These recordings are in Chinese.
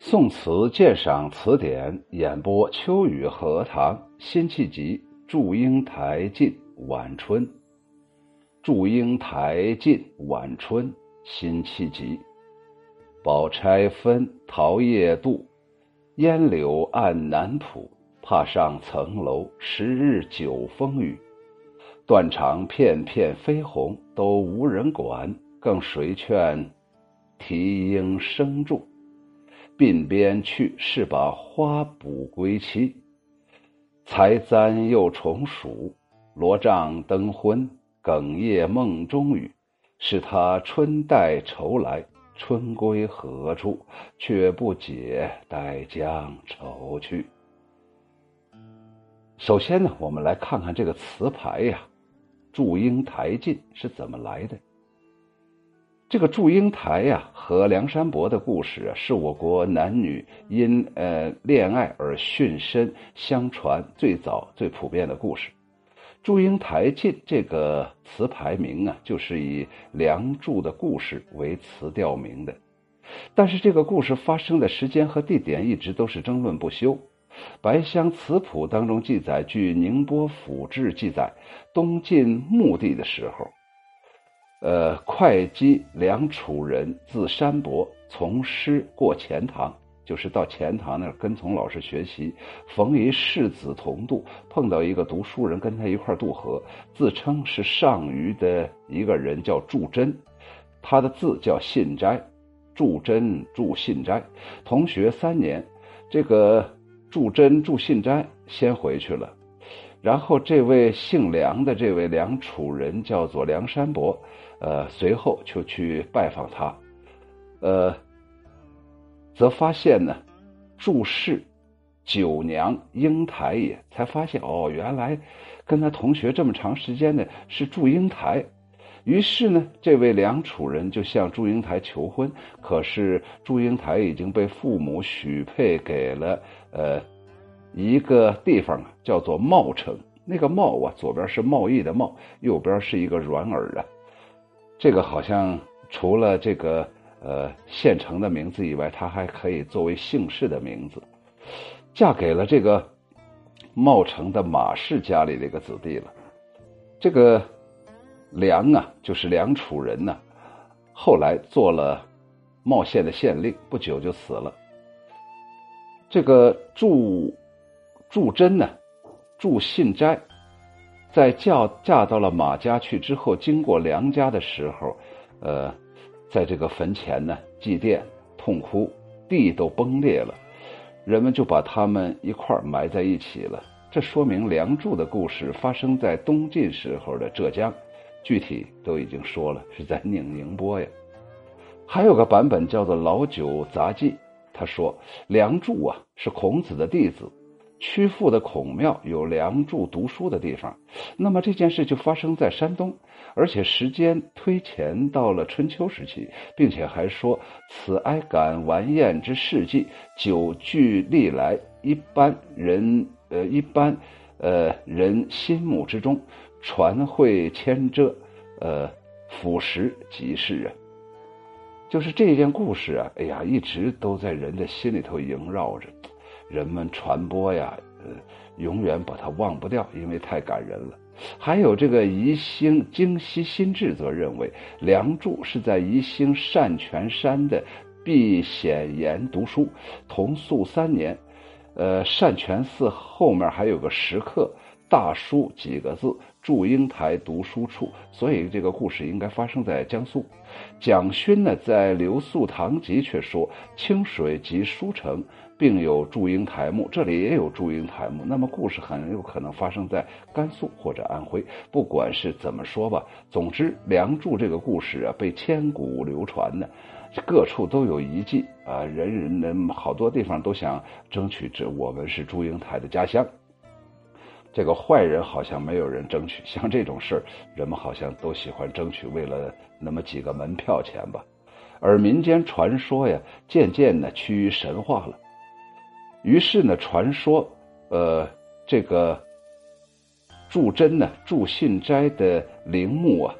宋词鉴赏词典演播：秋雨荷塘辛弃疾祝英台近晚春。祝英台近晚春，辛弃疾。宝钗分，桃叶渡，烟柳暗南浦。怕上层楼，十日九风雨。断肠片片飞红，都无人管，更谁劝啼莺声住？鬓边去，是把花补归期。才簪又重数，罗帐灯昏，哽咽梦中语。是他春带愁来，春归何处？却不解，待将愁去。首先呢，我们来看看这个词牌呀，“祝英台进”是怎么来的。这个祝英台呀和梁山伯的故事啊，是我国男女因呃恋爱而殉身相传最早最普遍的故事。祝英台进这个词牌名啊，就是以梁祝的故事为词调名的。但是这个故事发生的时间和地点一直都是争论不休。《白香词谱》当中记载，据宁波府志记载，东晋墓地的时候。呃，会稽梁楚人字山伯从师过钱塘，就是到钱塘那儿跟从老师学习。逢一世子同渡，碰到一个读书人，跟他一块渡河，自称是上虞的一个人，叫祝真，他的字叫信斋，祝真祝信斋。同学三年，这个祝真祝信斋先回去了，然后这位姓梁的这位梁楚人叫做梁山伯。呃，随后就去拜访他，呃，则发现呢，祝氏九娘英台也，才发现哦，原来跟他同学这么长时间的是祝英台。于是呢，这位梁楚人就向祝英台求婚，可是祝英台已经被父母许配给了呃一个地方啊，叫做茂城。那个茂啊，左边是贸易的贸，右边是一个软耳啊。这个好像除了这个呃县城的名字以外，它还可以作为姓氏的名字，嫁给了这个茂城的马氏家里的一个子弟了。这个梁啊，就是梁楚人呢，后来做了茂县的县令，不久就死了。这个祝祝真呢，祝信斋。在嫁嫁到了马家去之后，经过梁家的时候，呃，在这个坟前呢祭奠痛哭，地都崩裂了，人们就把他们一块儿埋在一起了。这说明梁祝的故事发生在东晋时候的浙江，具体都已经说了，是在宁宁波呀。还有个版本叫做《老九杂记》，他说梁祝啊是孔子的弟子。曲阜的孔庙有梁祝读书的地方，那么这件事就发生在山东，而且时间推前到了春秋时期，并且还说此哀感完宴之事迹，久据历来一般人呃一般呃人心目之中，传会牵遮，呃腐蚀即是啊，就是这件故事啊，哎呀，一直都在人的心里头萦绕着。人们传播呀，呃，永远把它忘不掉，因为太感人了。还有这个宜兴京西新志则认为，梁祝是在宜兴善泉山的避显岩读书，同宿三年。呃，善泉寺后面还有个石刻，大书几个字“祝英台读书处”，所以这个故事应该发生在江苏。蒋勋呢，在《留宿堂集》却说，清水即书城。并有祝英台墓，这里也有祝英台墓。那么故事很有可能发生在甘肃或者安徽。不管是怎么说吧，总之梁祝这个故事啊，被千古流传呢，各处都有遗迹啊，人人的好多地方都想争取这我们是祝英台的家乡。这个坏人好像没有人争取，像这种事，人们好像都喜欢争取，为了那么几个门票钱吧。而民间传说呀，渐渐的趋于神话了。于是呢，传说，呃，这个祝真呢，祝信斋的陵墓啊，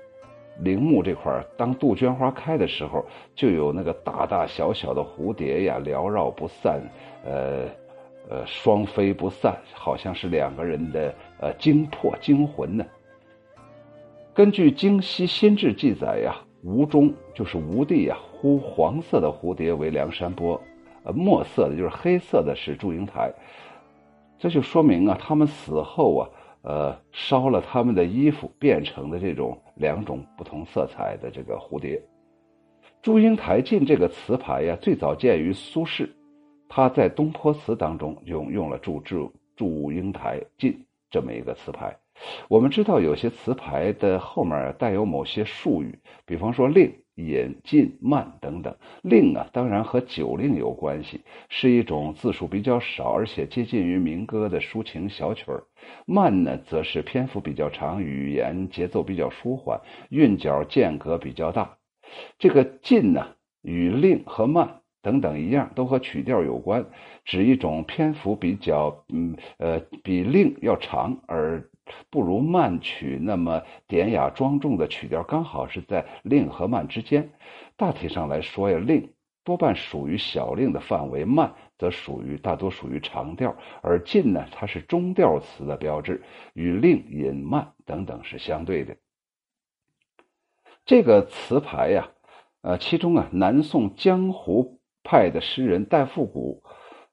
陵墓这块当杜鹃花开的时候，就有那个大大小小的蝴蝶呀，缭绕不散，呃，呃，双飞不散，好像是两个人的呃精魄精魂呢。根据《京西新志》记载呀，吴中就是吴地呀，呼黄色的蝴蝶为梁山泊，呃，墨色的就是黑色的是祝英台，这就说明啊，他们死后啊。呃，烧了他们的衣服，变成的这种两种不同色彩的这个蝴蝶。祝英台镜这个词牌呀，最早见于苏轼，他在《东坡词》当中用用了“祝祝祝英台镜”这么一个词牌。我们知道有些词牌的后面带有某些术语，比方说“令”。引进慢等等，令啊，当然和酒令有关系，是一种字数比较少，而且接近于民歌的抒情小曲儿。慢呢，则是篇幅比较长，语言节奏比较舒缓，韵脚间隔比较大。这个进呢，与令和慢等等一样，都和曲调有关，指一种篇幅比较，嗯呃，比令要长而。不如慢曲那么典雅庄重的曲调，刚好是在令和慢之间。大体上来说呀，令多半属于小令的范围，慢则属于大多属于长调。而进呢，它是中调词的标志，与令、引、慢等等是相对的。这个词牌呀，呃，其中啊，南宋江湖派的诗人戴复古，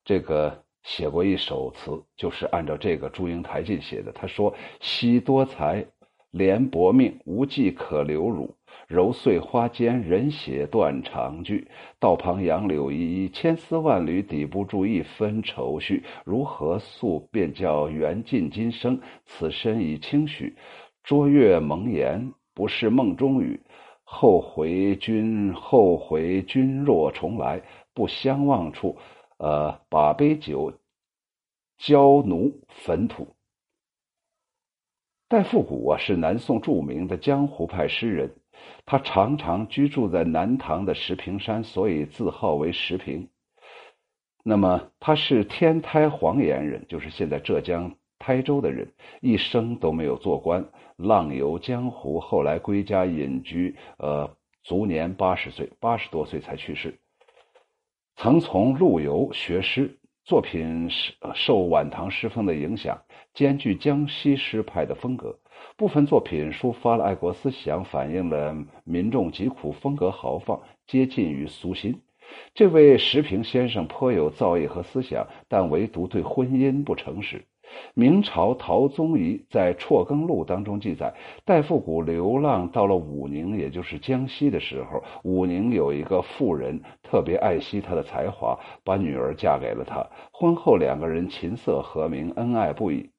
这个。写过一首词，就是按照这个祝英台进写的。他说：“惜多才，怜薄命，无计可留辱。揉碎花间，人血断肠句。道旁杨柳依依，千丝万缕抵不住一分愁绪。如何诉，便叫缘尽今生，此身已轻许。卓越蒙言，不是梦中语。后回君，后回君若重来，不相忘处。”呃，把杯酒，浇奴坟土。戴复古啊，是南宋著名的江湖派诗人，他常常居住在南唐的石屏山，所以自号为石屏。那么他是天台黄岩人，就是现在浙江台州的人，一生都没有做官，浪游江湖，后来归家隐居，呃，卒年八十岁，八十多岁才去世。曾从陆游学诗，作品受晚唐诗风的影响，兼具江西诗派的风格。部分作品抒发了爱国思想，反映了民众疾苦，风格豪放，接近于苏辛。这位石平先生颇有造诣和思想，但唯独对婚姻不诚实。明朝陶宗仪在《辍耕录》当中记载，戴复古流浪到了武宁，也就是江西的时候，武宁有一个妇人特别爱惜他的才华，把女儿嫁给了他。婚后两个人琴瑟和鸣，恩爱不已。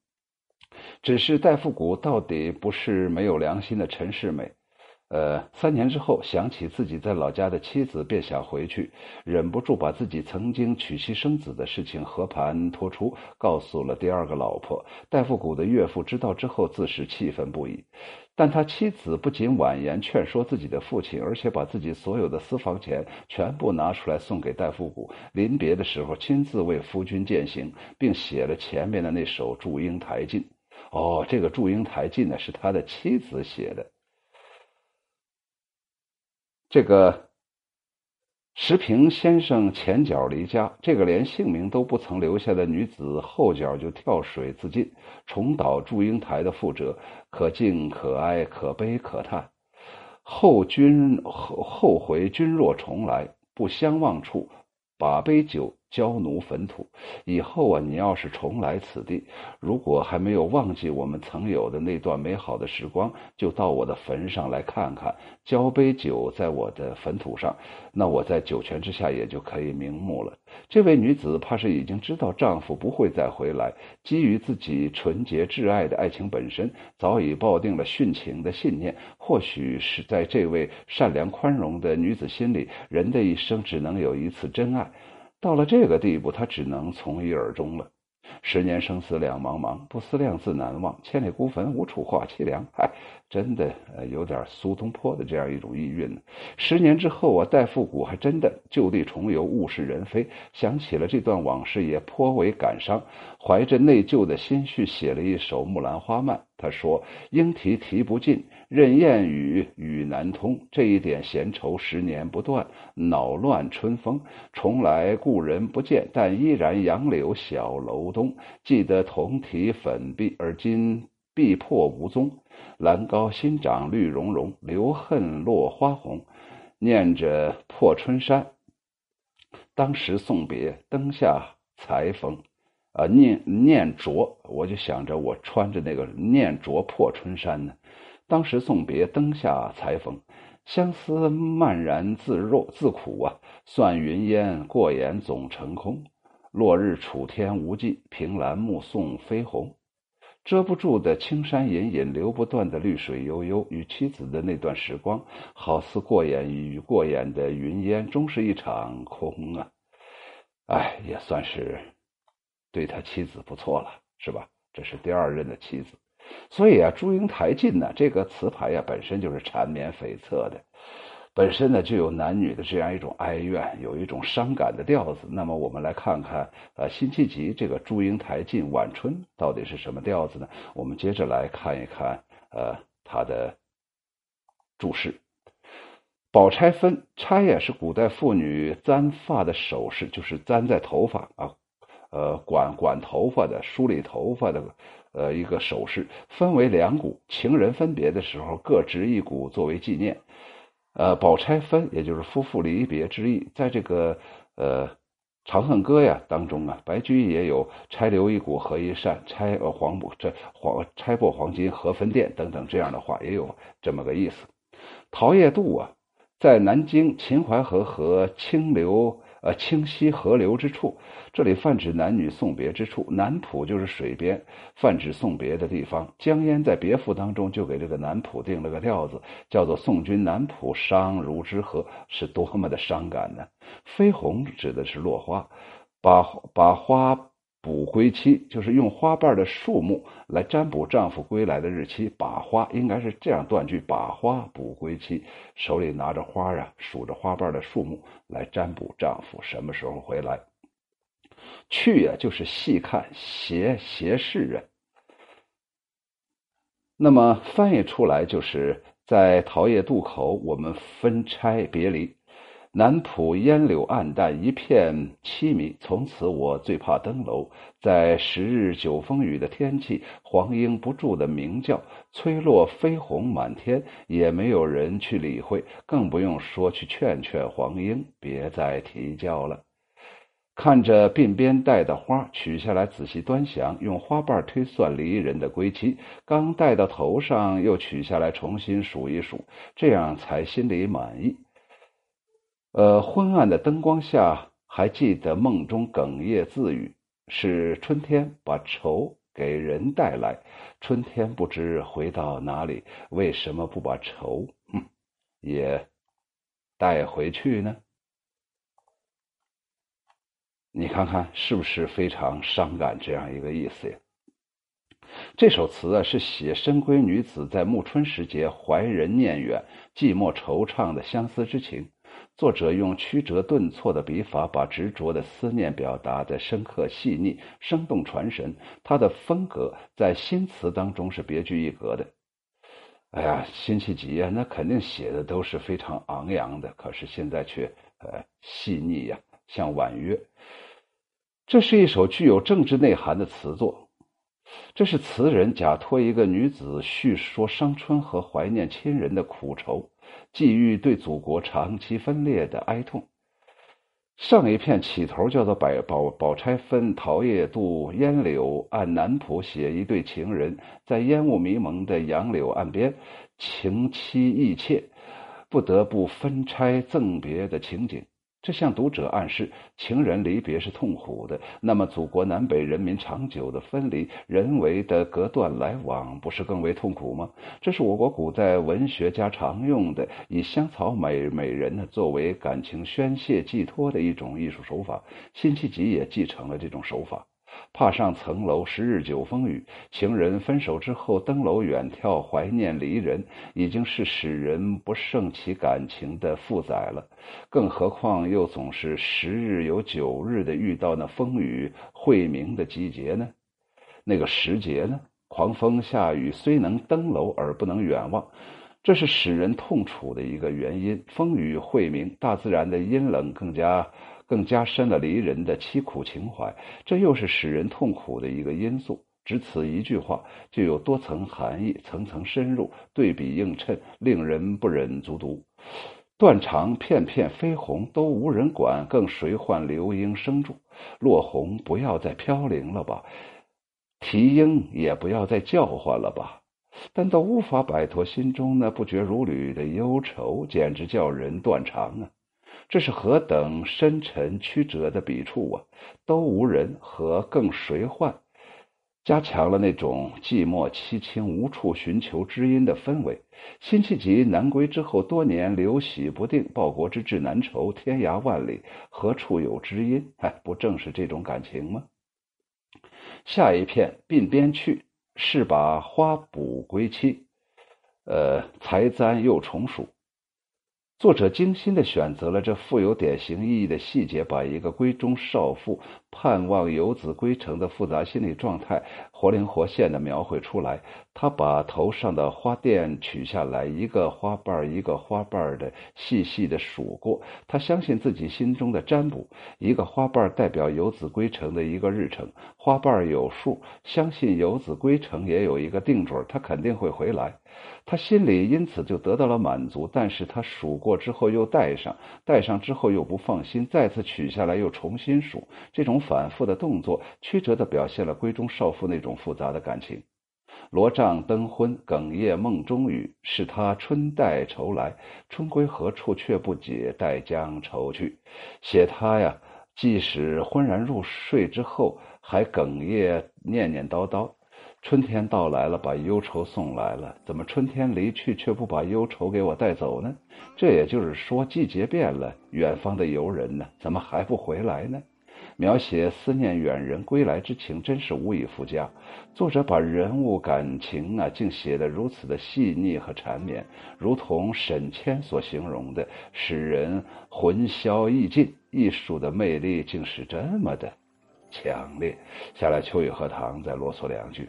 只是戴复古到底不是没有良心的陈世美。呃，三年之后，想起自己在老家的妻子，便想回去，忍不住把自己曾经娶妻生子的事情和盘托出，告诉了第二个老婆戴复古的岳父。知道之后，自是气愤不已。但他妻子不仅婉言劝说自己的父亲，而且把自己所有的私房钱全部拿出来送给戴复古。临别的时候，亲自为夫君饯行，并写了前面的那首《祝英台进》。哦，这个《祝英台进》呢，是他的妻子写的。这个石平先生前脚离家，这个连姓名都不曾留下的女子，后脚就跳水自尽，重蹈祝英台的覆辙，可敬可哀，可悲可叹。后君后后悔君若重来，不相忘处，把杯酒。焦奴坟土，以后啊，你要是重来此地，如果还没有忘记我们曾有的那段美好的时光，就到我的坟上来看看，浇杯酒在我的坟土上，那我在九泉之下也就可以瞑目了。这位女子怕是已经知道丈夫不会再回来，基于自己纯洁挚爱的爱情本身，早已抱定了殉情的信念。或许是在这位善良宽容的女子心里，人的一生只能有一次真爱。到了这个地步，他只能从一而终了。十年生死两茫茫，不思量，自难忘。千里孤坟，无处话凄凉。哎，真的，呃，有点苏东坡的这样一种意蕴呢。十年之后啊，戴复古还真的就地重游，物是人非，想起了这段往事，也颇为感伤，怀着内疚的心绪，写了一首《木兰花漫》。他说：“莺啼啼不尽，任燕语语难通。这一点闲愁十年不断，恼乱春风。重来故人不见，但依然杨柳小楼东。记得同题粉壁，而今壁破无踪。兰高新长绿茸茸，留恨落花红。念着破春衫，当时送别，灯下裁缝。”啊，念念着，我就想着我穿着那个念着破春衫呢。当时送别，灯下裁缝，相思漫然自若自苦啊。算云烟过眼总成空，落日楚天无际，凭栏目送飞鸿。遮不住的青山隐隐，流不断的绿水悠悠，与妻子的那段时光，好似过眼与过眼的云烟，终是一场空啊。哎，也算是。对他妻子不错了，是吧？这是第二任的妻子，所以啊，祝英台尽呢，这个词牌呀，本身就是缠绵悱恻的，本身呢就有男女的这样一种哀怨，有一种伤感的调子。那么我们来看看，呃，辛弃疾这个祝英台尽晚春到底是什么调子呢？我们接着来看一看，呃，他的注释：宝钗分钗呀，是古代妇女簪发的首饰，就是簪在头发啊。呃，管管头发的、梳理头发的，呃，一个首饰，分为两股。情人分别的时候，各执一股作为纪念。呃，宝钗分，也就是夫妇离别之意。在这个呃《长恨歌》呀当中啊，白居易也有“钗留一股合一扇，钗呃黄不这黄钗破黄金何分店”等等这样的话，也有这么个意思。陶叶渡啊，在南京秦淮河和清流。呃，清溪河流之处，这里泛指男女送别之处。南浦就是水边，泛指送别的地方。江淹在别赋当中就给这个南浦定了个调子，叫做“送君南浦，伤如之何”，是多么的伤感呢？飞鸿指的是落花，把把花。补归期就是用花瓣的数目来占卜丈夫归来的日期。把花应该是这样断句：把花补归期，手里拿着花啊，数着花瓣的数目来占卜丈夫什么时候回来。去呀，就是细看、斜斜视人。那么翻译出来就是在桃叶渡口，我们分拆别离。南浦烟柳暗淡，一片凄迷。从此我最怕登楼。在十日九风雨的天气，黄莺不住的鸣叫，吹落飞鸿满天，也没有人去理会，更不用说去劝劝黄莺别再啼叫了。看着鬓边戴的花，取下来仔细端详，用花瓣推算离人的归期。刚戴到头上，又取下来重新数一数，这样才心里满意。呃，昏暗的灯光下，还记得梦中哽咽自语：“是春天把愁给人带来，春天不知回到哪里，为什么不把愁，嗯，也带回去呢？”你看看是不是非常伤感？这样一个意思呀。这首词啊，是写深闺女子在暮春时节怀人念远、寂寞惆怅的相思之情。作者用曲折顿挫的笔法，把执着的思念表达的深刻细腻、生动传神。他的风格在新词当中是别具一格的。哎呀，辛弃疾啊，那肯定写的都是非常昂扬的，可是现在却呃细腻呀，像婉约。这是一首具有政治内涵的词作。这是词人假托一个女子叙说伤春和怀念亲人的苦愁。寄予对祖国长期分裂的哀痛。上一片起头叫做“百宝宝钗分桃叶渡烟柳按南浦”，写一对情人在烟雾迷蒙的杨柳岸边，情凄意切，不得不分拆赠别的情景。这向读者暗示，情人离别是痛苦的。那么，祖国南北人民长久的分离，人为的隔断来往，不是更为痛苦吗？这是我国古代文学家常用的，以香草美美人呢作为感情宣泄寄托的一种艺术手法。辛弃疾也继承了这种手法。怕上层楼，十日九风雨。情人分手之后登楼远眺，怀念离人，已经是使人不胜其感情的负载了。更何况又总是十日有九日的遇到那风雨晦明的季节呢？那个时节呢？狂风下雨，虽能登楼而不能远望，这是使人痛楚的一个原因。风雨晦明，大自然的阴冷更加更加深了离人的凄苦情怀，这又是使人痛苦的一个因素。只此一句话，就有多层含义，层层深入，对比映衬，令人不忍卒读。断肠片片飞红，都无人管，更谁唤流莺声住？落红不要再飘零了吧，啼莺也不要再叫唤了吧。但都无法摆脱心中那不绝如缕的忧愁，简直叫人断肠啊！这是何等深沉曲折的笔触啊！都无人和更谁唤？加强了那种寂寞凄清、无处寻求知音的氛围。辛弃疾南归之后，多年流徙不定，报国之志难酬，天涯万里，何处有知音？哎，不正是这种感情吗？下一片鬓边去，是把花补归期。呃，才簪又重数。作者精心的选择了这富有典型意义的细节，把一个闺中少妇盼望游子归程的复杂心理状态活灵活现的描绘出来。他把头上的花钿取下来，一个花瓣一个花瓣的细细的数过。他相信自己心中的占卜，一个花瓣代表游子归程的一个日程，花瓣有数，相信游子归程也有一个定准，他肯定会回来。他心里因此就得到了满足，但是他数过之后又戴上，戴上之后又不放心，再次取下来又重新数，这种反复的动作，曲折地表现了闺中少妇那种复杂的感情。罗帐灯昏，哽咽梦中语，是他春带愁来，春归何处却不解，待将愁去。写他呀，即使昏然入睡之后，还哽咽念念叨叨。春天到来了，把忧愁送来了。怎么春天离去，却不把忧愁给我带走呢？这也就是说，季节变了，远方的游人呢，怎么还不回来呢？描写思念远人归来之情，真是无以复加。作者把人物感情啊，竟写得如此的细腻和缠绵，如同沈谦所形容的，使人魂销意尽。艺术的魅力竟是这么的强烈。下来，秋雨荷塘再啰嗦两句。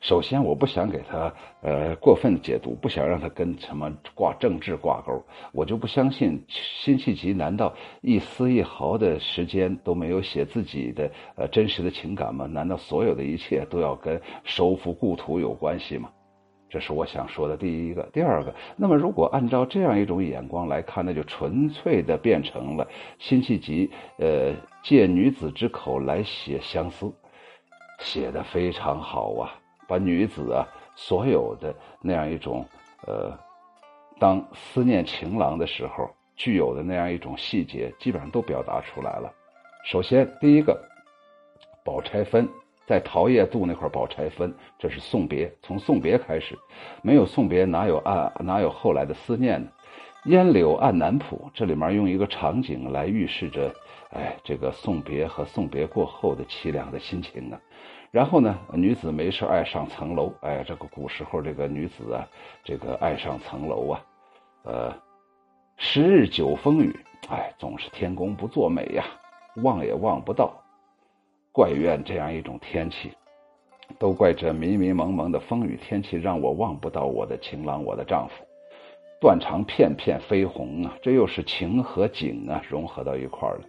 首先，我不想给他呃过分解读，不想让他跟什么挂政治挂钩。我就不相信辛弃疾难道一丝一毫的时间都没有写自己的呃真实的情感吗？难道所有的一切都要跟收复故土有关系吗？这是我想说的第一个。第二个，那么如果按照这样一种眼光来看，那就纯粹的变成了辛弃疾呃借女子之口来写相思，写的非常好啊。把女子啊所有的那样一种，呃，当思念情郎的时候具有的那样一种细节，基本上都表达出来了。首先，第一个，宝钗分在桃叶渡那块宝钗分，这是送别，从送别开始，没有送别哪有爱，哪有后来的思念呢？烟柳暗南浦，这里面用一个场景来预示着，哎，这个送别和送别过后的凄凉的心情啊。然后呢，女子没事爱上层楼，哎，这个古时候这个女子啊，这个爱上层楼啊，呃，十日九风雨，哎，总是天公不作美呀，望也望不到，怪怨这样一种天气，都怪这迷迷蒙蒙的风雨天气让我望不到我的情郎，我的丈夫，断肠片片飞红啊，这又是情和景啊融合到一块儿了。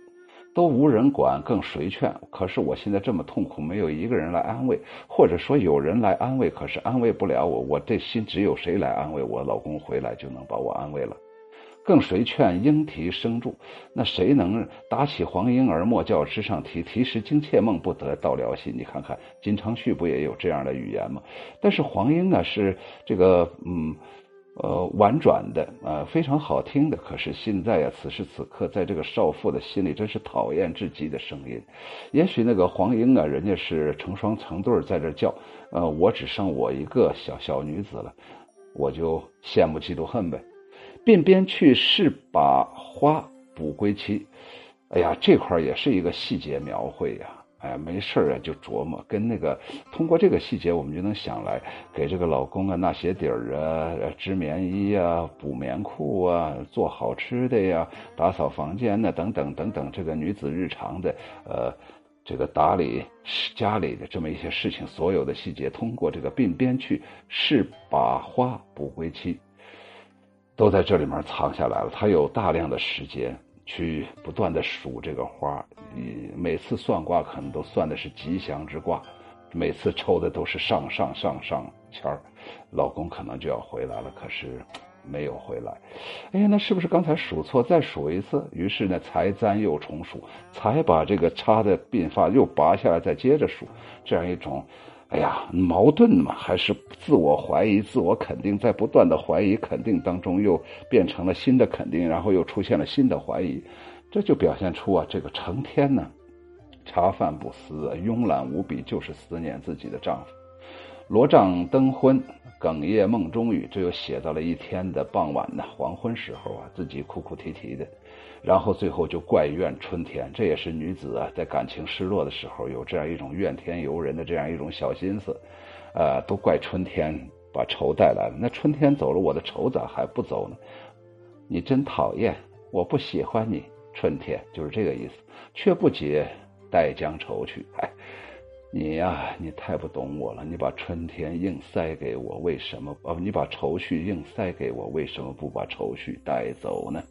都无人管，更谁劝？可是我现在这么痛苦，没有一个人来安慰，或者说有人来安慰，可是安慰不了我。我这心只有谁来安慰我？老公回来就能把我安慰了。更谁劝？莺啼声住，那谁能打起黄莺儿莫教枝上啼？啼时惊妾梦不得到了心。你看看金昌绪不也有这样的语言吗？但是黄莺啊，是这个嗯。呃，婉转的，呃，非常好听的。可是现在呀，此时此刻，在这个少妇的心里，真是讨厌至极的声音。也许那个黄莺啊，人家是成双成对在这叫，呃，我只剩我一个小小女子了，我就羡慕嫉妒恨呗。鬓边去，是把花补归期。哎呀，这块也是一个细节描绘呀。哎，没事啊，就琢磨，跟那个通过这个细节，我们就能想来给这个老公啊纳鞋底儿啊，织棉衣啊，补棉裤啊，做好吃的呀，打扫房间呢，等等等等，这个女子日常的呃这个打理家里的这么一些事情，所有的细节，通过这个鬓边去是把花补归期，都在这里面藏下来了。他有大量的时间去不断的数这个花，你每次算卦可能都算的是吉祥之卦，每次抽的都是上上上上签儿，老公可能就要回来了，可是。没有回来，哎呀，那是不是刚才数错？再数一次。于是呢，才簪又重数，才把这个插的鬓发又拔下来，再接着数。这样一种，哎呀，矛盾嘛，还是自我怀疑、自我肯定，在不断的怀疑、肯定当中，又变成了新的肯定，然后又出现了新的怀疑，这就表现出啊，这个成天呢，茶饭不思，慵懒无比，就是思念自己的丈夫。罗帐灯昏，哽咽梦中语。这又写到了一天的傍晚呢，黄昏时候啊，自己哭哭啼啼的，然后最后就怪怨春天。这也是女子啊，在感情失落的时候有这样一种怨天尤人的这样一种小心思，呃，都怪春天把愁带来了。那春天走了，我的愁咋还不走呢？你真讨厌，我不喜欢你，春天就是这个意思。却不解，待将愁去。哎。你呀，你太不懂我了。你把春天硬塞给我，为什么？哦，你把愁绪硬塞给我，为什么不把愁绪带走呢？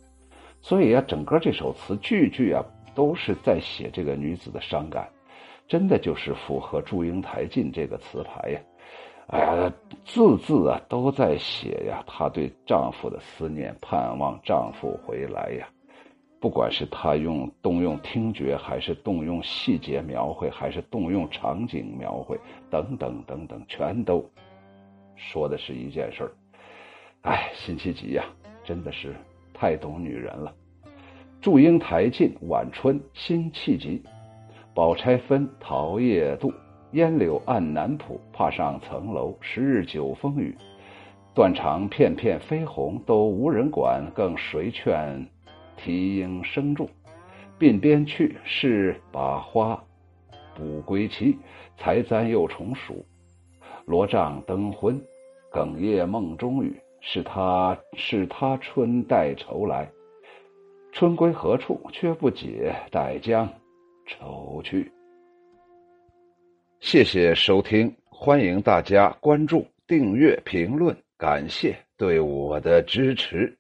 所以啊，整个这首词句句啊，都是在写这个女子的伤感，真的就是符合祝英台进这个词牌呀。哎呀，字字啊都在写呀，她对丈夫的思念，盼望丈夫回来呀。不管是他用动用听觉，还是动用细节描绘，还是动用场景描绘，等等等等，全都说的是一件事儿。哎，辛弃疾呀，真的是太懂女人了。祝英台尽晚春，辛弃疾。宝钗分桃叶渡，烟柳暗南浦。怕上层楼，十日九风雨。断肠片片飞红，都无人管，更谁劝？啼莺声重，鬓边去，是把花补归期。才簪又重数，罗帐灯昏，哽咽梦中语。是他是他春带愁来，春归何处？却不解，待将愁去。谢谢收听，欢迎大家关注、订阅、评论，感谢对我的支持。